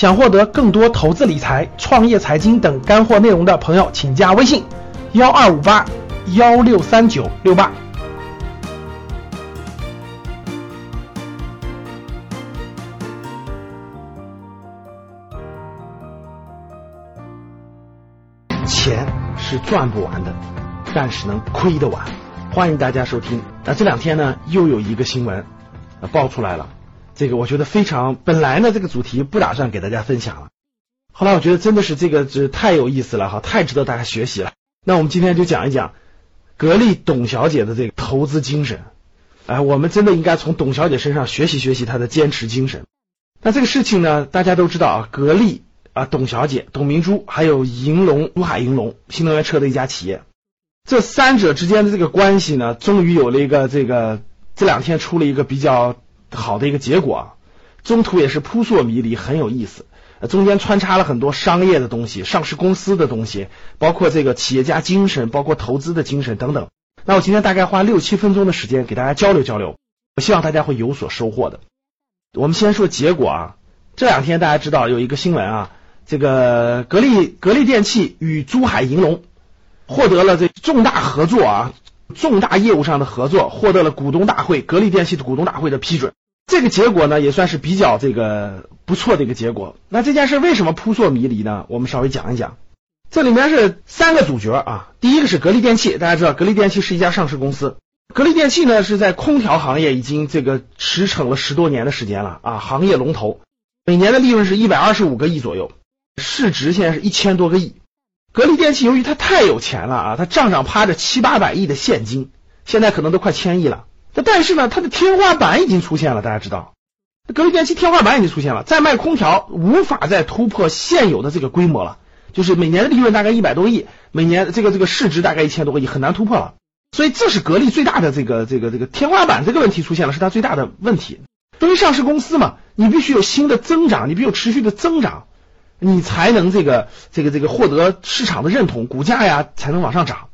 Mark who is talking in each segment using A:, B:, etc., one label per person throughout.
A: 想获得更多投资理财、创业财经等干货内容的朋友，请加微信：幺二五八幺六三九六八。
B: 钱是赚不完的，但是能亏得完。欢迎大家收听。那这两天呢，又有一个新闻呃爆出来了。这个我觉得非常，本来呢这个主题不打算给大家分享了，后来我觉得真的是这个这太有意思了哈，太值得大家学习了。那我们今天就讲一讲格力董小姐的这个投资精神。哎，我们真的应该从董小姐身上学习学习她的坚持精神。那这个事情呢，大家都知道啊，格力啊，董小姐、董明珠，还有银龙、珠海银龙新能源车的一家企业，这三者之间的这个关系呢，终于有了一个这个这两天出了一个比较好的一个结果啊，中途也是扑朔迷离，很有意思。中间穿插了很多商业的东西、上市公司的东西，包括这个企业家精神，包括投资的精神等等。那我今天大概花六七分钟的时间给大家交流交流，我希望大家会有所收获的。我们先说结果啊，这两天大家知道有一个新闻啊，这个格力格力电器与珠海银隆获得了这重大合作啊，重大业务上的合作，获得了股东大会格力电器的股东大会的批准。这个结果呢，也算是比较这个不错的一个结果。那这件事为什么扑朔迷离呢？我们稍微讲一讲。这里面是三个主角啊，第一个是格力电器，大家知道格力电器是一家上市公司。格力电器呢是在空调行业已经这个驰骋了十多年的时间了啊，行业龙头，每年的利润是一百二十五个亿左右，市值现在是一千多个亿。格力电器由于它太有钱了啊，它账上趴着七八百亿的现金，现在可能都快千亿了。但是呢，它的天花板已经出现了，大家知道，格力电器天花板已经出现了，再卖空调无法再突破现有的这个规模了，就是每年的利润大概一百多亿，每年这个这个市值大概一千多个亿，很难突破了。所以这是格力最大的这个这个这个天花板这个问题出现了，是它最大的问题。作为上市公司嘛，你必须有新的增长，你必须有持续的增长，你才能这个这个这个获得市场的认同，股价呀才能往上涨。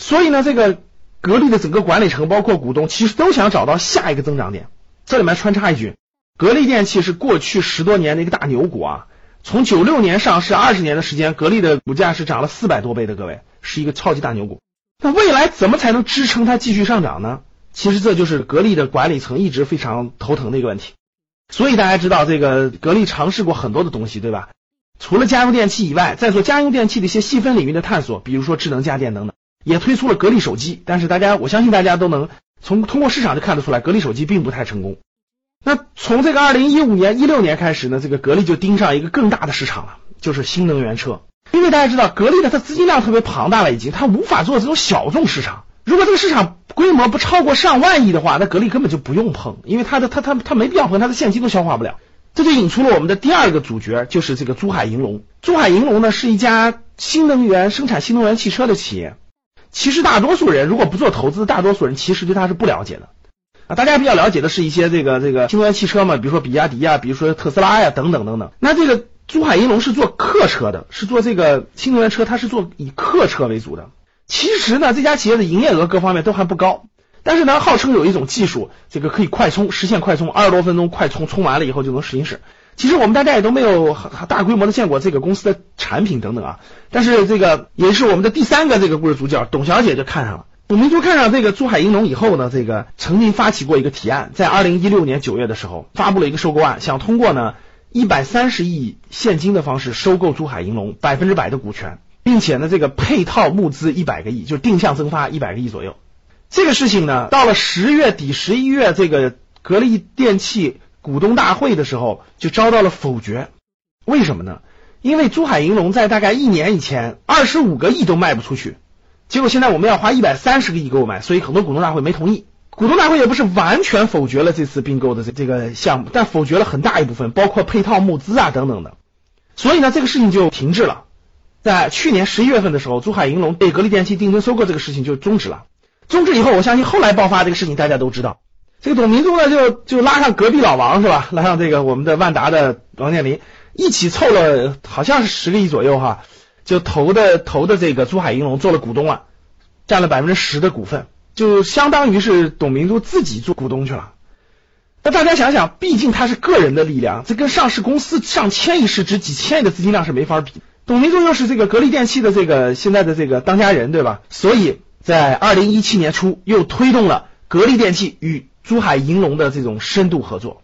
B: 所以呢，这个格力的整个管理层包括股东，其实都想找到下一个增长点。这里面穿插一句，格力电器是过去十多年的一个大牛股啊，从九六年上市二十年的时间，格力的股价是涨了四百多倍的，各位是一个超级大牛股。那未来怎么才能支撑它继续上涨呢？其实这就是格力的管理层一直非常头疼的一个问题。所以大家知道，这个格力尝试过很多的东西，对吧？除了家用电器以外，在做家用电器的一些细分领域的探索，比如说智能家电等等，也推出了格力手机。但是大家，我相信大家都能从通过市场就看得出来，格力手机并不太成功。那从这个二零一五年、一六年开始呢，这个格力就盯上一个更大的市场了，就是新能源车。因为大家知道，格力的它资金量特别庞大了，已经它无法做这种小众市场。如果这个市场规模不超过上万亿的话，那格力根本就不用碰，因为它的它它它没必要碰，它的现金都消化不了。这就引出了我们的第二个主角，就是这个珠海银隆。珠海银隆呢是一家新能源生产新能源汽车的企业。其实大多数人如果不做投资，大多数人其实对它是不了解的啊。大家比较了解的是一些这个这个新能源汽车嘛，比如说比亚迪呀，比如说特斯拉呀等等等等。那这个。珠海银隆是做客车的，是做这个新能源车，它是做以客车为主的。其实呢，这家企业的营业额各方面都还不高，但是呢，号称有一种技术，这个可以快充，实现快充，二十多分钟快充，充完了以后就能实行驶。其实我们大家也都没有大规模的见过这个公司的产品等等啊。但是这个也是我们的第三个这个故事主角，董小姐就看上了。董明珠看上这个珠海银隆以后呢，这个曾经发起过一个提案，在二零一六年九月的时候发布了一个收购案，想通过呢。一百三十亿现金的方式收购珠海银隆百分之百的股权，并且呢，这个配套募资一百个亿，就是定向增发一百个亿左右。这个事情呢，到了十月底、十一月，这个格力电器股东大会的时候，就遭到了否决。为什么呢？因为珠海银隆在大概一年以前，二十五个亿都卖不出去，结果现在我们要花一百三十个亿购买，所以很多股东大会没同意。股东大会也不是完全否决了这次并购的这这个项目，但否决了很大一部分，包括配套募资啊等等的。所以呢，这个事情就停滞了。在去年十一月份的时候，珠海银隆被格力电器定增收购这个事情就终止了。终止以后，我相信后来爆发这个事情大家都知道。这个董明珠呢，就就拉上隔壁老王是吧？拉上这个我们的万达的王健林，一起凑了好像是十个亿左右哈，就投的投的这个珠海银隆做了股东了，占了百分之十的股份。就相当于是董明珠自己做股东去了。那大家想想，毕竟他是个人的力量，这跟上市公司上千亿市值、几千亿的资金量是没法比。董明珠又是这个格力电器的这个现在的这个当家人，对吧？所以在二零一七年初又推动了格力电器与珠海银隆的这种深度合作，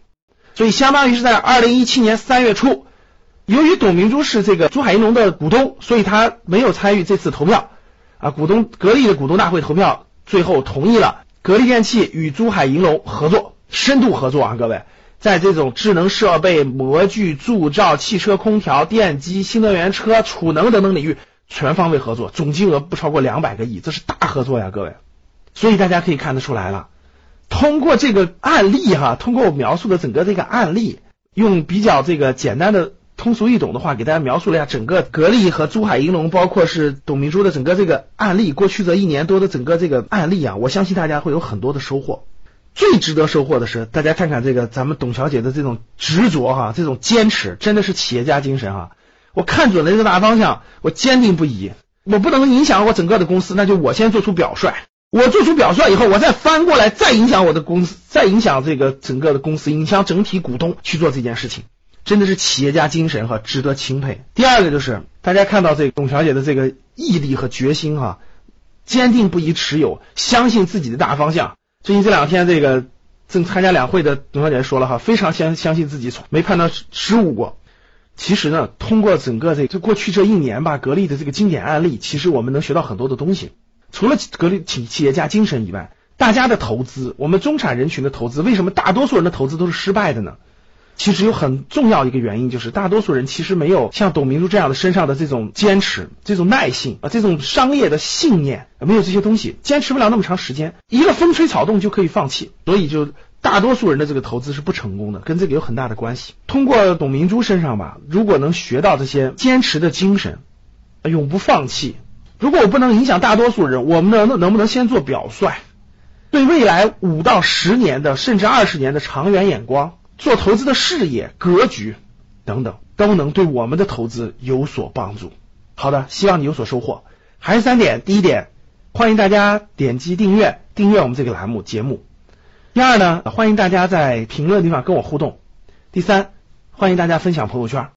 B: 所以相当于是在二零一七年三月初，由于董明珠是这个珠海银隆的股东，所以他没有参与这次投票啊。股东格力的股东大会投票最后同意了格力电器与珠海银隆合作。深度合作啊，各位，在这种智能设备、模具、铸造、汽车空调、电机、新能源车、储能等等领域全方位合作，总金额不超过两百个亿，这是大合作呀，各位。所以大家可以看得出来了，通过这个案例哈，通过我描述的整个这个案例，用比较这个简单的、通俗易懂的话给大家描述了一下整个格力和珠海银隆，包括是董明珠的整个这个案例，过去这一年多的整个这个案例啊，我相信大家会有很多的收获。最值得收获的是，大家看看这个咱们董小姐的这种执着哈，这种坚持，真的是企业家精神哈。我看准了这个大方向，我坚定不移，我不能影响我整个的公司，那就我先做出表率。我做出表率以后，我再翻过来再影响我的公司，再影响这个整个的公司，影响整体股东去做这件事情，真的是企业家精神哈，值得钦佩。第二个就是大家看到这个董小姐的这个毅力和决心哈，坚定不移持有，相信自己的大方向。最近这两天，这个正参加两会的董小姐说了哈，非常相相信自己，从没判断失误过。其实呢，通过整个这这过去这一年吧，格力的这个经典案例，其实我们能学到很多的东西。除了格力企企业家精神以外，大家的投资，我们中产人群的投资，为什么大多数人的投资都是失败的呢？其实有很重要一个原因，就是大多数人其实没有像董明珠这样的身上的这种坚持、这种耐性啊、这种商业的信念，没有这些东西，坚持不了那么长时间，一个风吹草动就可以放弃，所以就大多数人的这个投资是不成功的，跟这个有很大的关系。通过董明珠身上吧，如果能学到这些坚持的精神，永不放弃。如果我不能影响大多数人，我们能能不能先做表率，对未来五到十年的甚至二十年的长远眼光？做投资的视野、格局等等，都能对我们的投资有所帮助。好的，希望你有所收获。还是三点：第一点，欢迎大家点击订阅，订阅我们这个栏目节目；第二呢，欢迎大家在评论地方跟我互动；第三，欢迎大家分享朋友圈。